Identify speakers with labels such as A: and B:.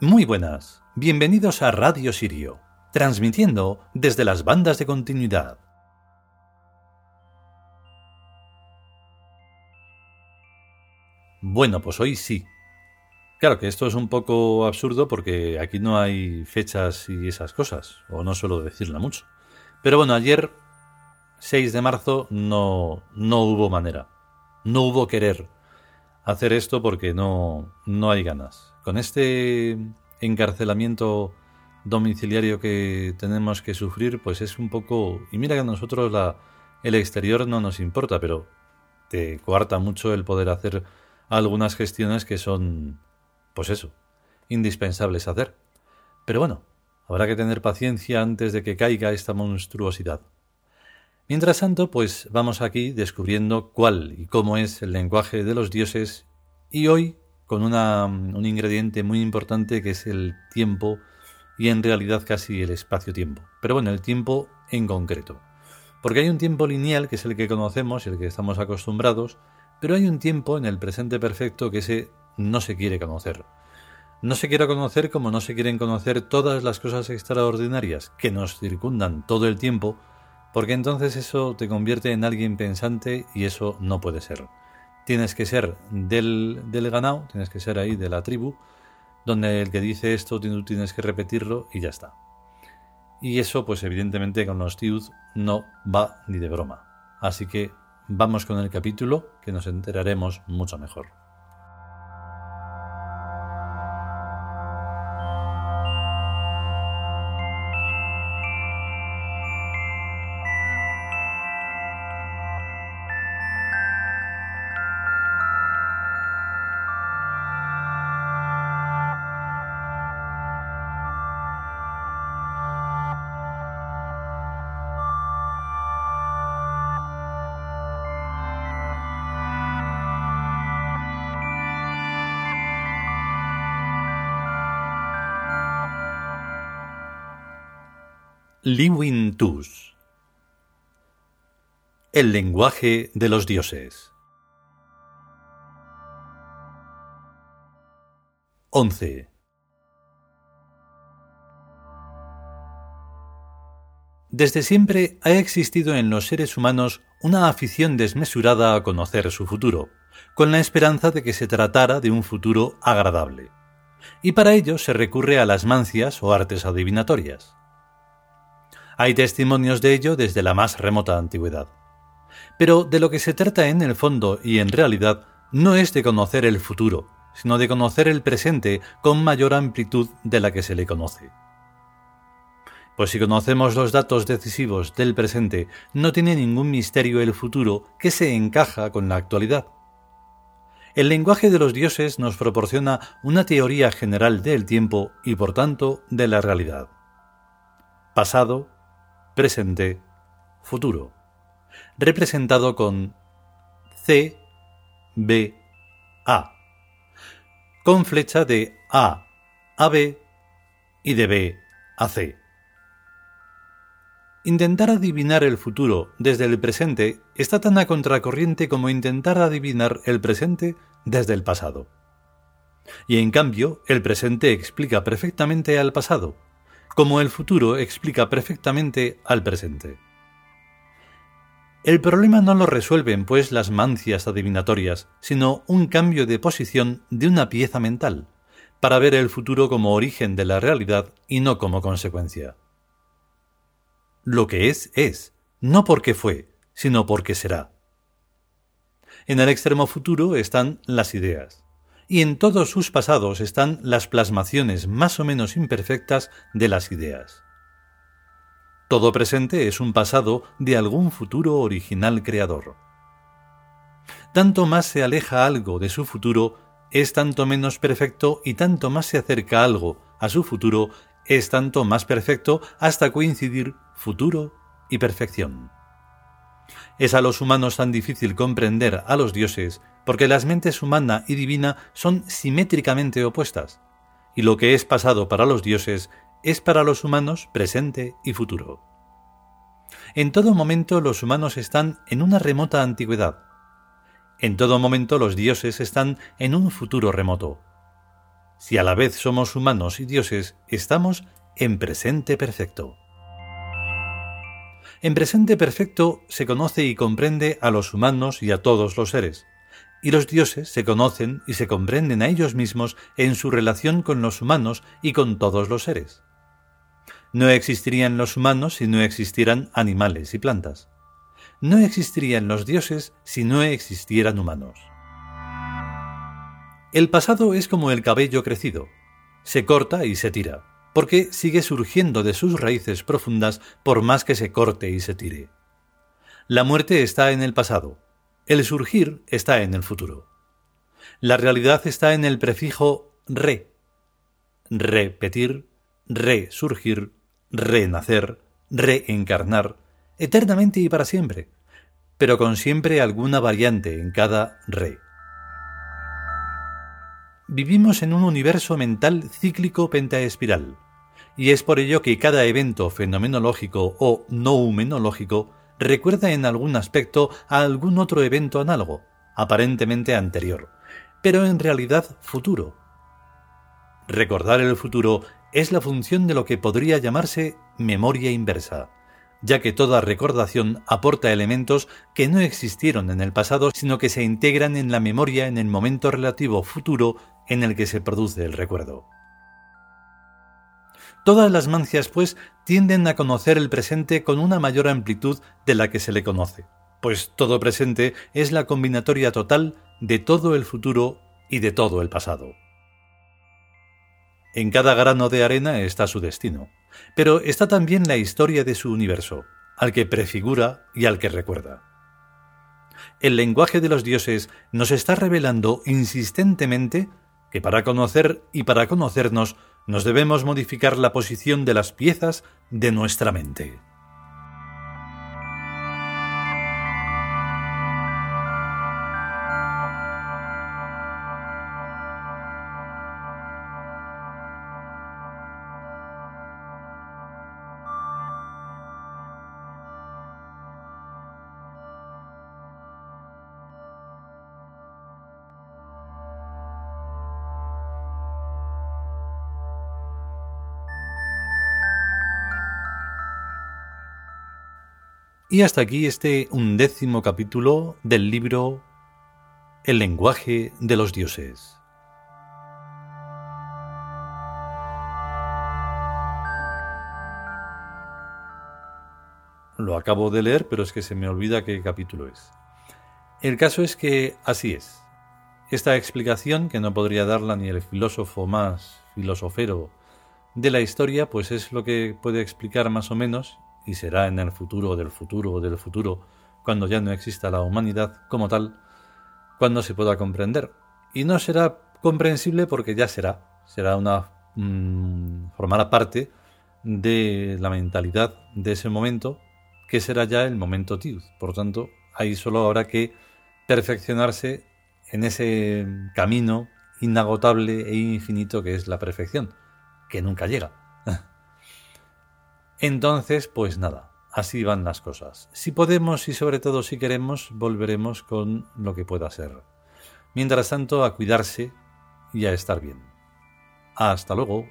A: Muy buenas, bienvenidos a Radio Sirio, transmitiendo desde las bandas de continuidad. Bueno, pues hoy sí. Claro que esto es un poco absurdo porque aquí no hay fechas y esas cosas, o no suelo decirla mucho. Pero bueno, ayer, 6 de marzo, no, no hubo manera, no hubo querer hacer esto porque no, no hay ganas con este encarcelamiento domiciliario que tenemos que sufrir, pues es un poco... Y mira que a nosotros la, el exterior no nos importa, pero te coarta mucho el poder hacer algunas gestiones que son, pues eso, indispensables hacer. Pero bueno, habrá que tener paciencia antes de que caiga esta monstruosidad. Mientras tanto, pues vamos aquí descubriendo cuál y cómo es el lenguaje de los dioses y hoy con una, un ingrediente muy importante que es el tiempo y en realidad casi el espacio-tiempo. Pero bueno, el tiempo en concreto. Porque hay un tiempo lineal que es el que conocemos y el que estamos acostumbrados, pero hay un tiempo en el presente perfecto que ese no se quiere conocer. No se quiere conocer como no se quieren conocer todas las cosas extraordinarias que nos circundan todo el tiempo, porque entonces eso te convierte en alguien pensante y eso no puede ser tienes que ser del, del ganado, tienes que ser ahí de la tribu, donde el que dice esto tienes que repetirlo y ya está. Y eso, pues evidentemente con los tiud no va ni de broma. Así que vamos con el capítulo que nos enteraremos mucho mejor. El lenguaje de los dioses 11. Desde siempre ha existido en los seres humanos una afición desmesurada a conocer su futuro, con la esperanza de que se tratara de un futuro agradable. Y para ello se recurre a las mancias o artes adivinatorias. Hay testimonios de ello desde la más remota antigüedad. Pero de lo que se trata en el fondo y en realidad no es de conocer el futuro, sino de conocer el presente con mayor amplitud de la que se le conoce. Pues si conocemos los datos decisivos del presente, no tiene ningún misterio el futuro que se encaja con la actualidad. El lenguaje de los dioses nos proporciona una teoría general del tiempo y por tanto de la realidad. Pasado, presente, futuro, representado con C, B, A, con flecha de A a B y de B a C. Intentar adivinar el futuro desde el presente está tan a contracorriente como intentar adivinar el presente desde el pasado. Y en cambio, el presente explica perfectamente al pasado, como el futuro explica perfectamente al presente. El problema no lo resuelven, pues, las mancias adivinatorias, sino un cambio de posición de una pieza mental, para ver el futuro como origen de la realidad y no como consecuencia. Lo que es, es, no porque fue, sino porque será. En el extremo futuro están las ideas y en todos sus pasados están las plasmaciones más o menos imperfectas de las ideas. Todo presente es un pasado de algún futuro original creador. Tanto más se aleja algo de su futuro, es tanto menos perfecto y tanto más se acerca algo a su futuro, es tanto más perfecto hasta coincidir futuro y perfección. Es a los humanos tan difícil comprender a los dioses porque las mentes humana y divina son simétricamente opuestas, y lo que es pasado para los dioses es para los humanos presente y futuro. En todo momento los humanos están en una remota antigüedad. En todo momento los dioses están en un futuro remoto. si a la vez somos humanos y dioses, estamos en presente perfecto. En presente perfecto se conoce y comprende a los humanos y a todos los seres, y los dioses se conocen y se comprenden a ellos mismos en su relación con los humanos y con todos los seres. No existirían los humanos si no existieran animales y plantas. No existirían los dioses si no existieran humanos. El pasado es como el cabello crecido. Se corta y se tira porque sigue surgiendo de sus raíces profundas por más que se corte y se tire. La muerte está en el pasado, el surgir está en el futuro. La realidad está en el prefijo re. Repetir, resurgir, renacer, reencarnar, eternamente y para siempre, pero con siempre alguna variante en cada re. Vivimos en un universo mental cíclico pentaespiral, y es por ello que cada evento fenomenológico o noumenológico recuerda en algún aspecto a algún otro evento análogo, aparentemente anterior, pero en realidad futuro. Recordar el futuro es la función de lo que podría llamarse memoria inversa, ya que toda recordación aporta elementos que no existieron en el pasado, sino que se integran en la memoria en el momento relativo futuro en el que se produce el recuerdo. Todas las mancias, pues, tienden a conocer el presente con una mayor amplitud de la que se le conoce, pues todo presente es la combinatoria total de todo el futuro y de todo el pasado. En cada grano de arena está su destino, pero está también la historia de su universo, al que prefigura y al que recuerda. El lenguaje de los dioses nos está revelando insistentemente que para conocer y para conocernos nos debemos modificar la posición de las piezas de nuestra mente. Y hasta aquí este undécimo capítulo del libro El lenguaje de los dioses. Lo acabo de leer, pero es que se me olvida qué capítulo es. El caso es que así es. Esta explicación, que no podría darla ni el filósofo más filosofero de la historia, pues es lo que puede explicar más o menos y será en el futuro del futuro del futuro, cuando ya no exista la humanidad como tal, cuando se pueda comprender. Y no será comprensible porque ya será, será una... Mm, formará parte de la mentalidad de ese momento, que será ya el momento Tiud. Por tanto, ahí solo habrá que perfeccionarse en ese camino inagotable e infinito que es la perfección, que nunca llega. Entonces, pues nada, así van las cosas. Si podemos y sobre todo si queremos, volveremos con lo que pueda ser. Mientras tanto, a cuidarse y a estar bien. Hasta luego.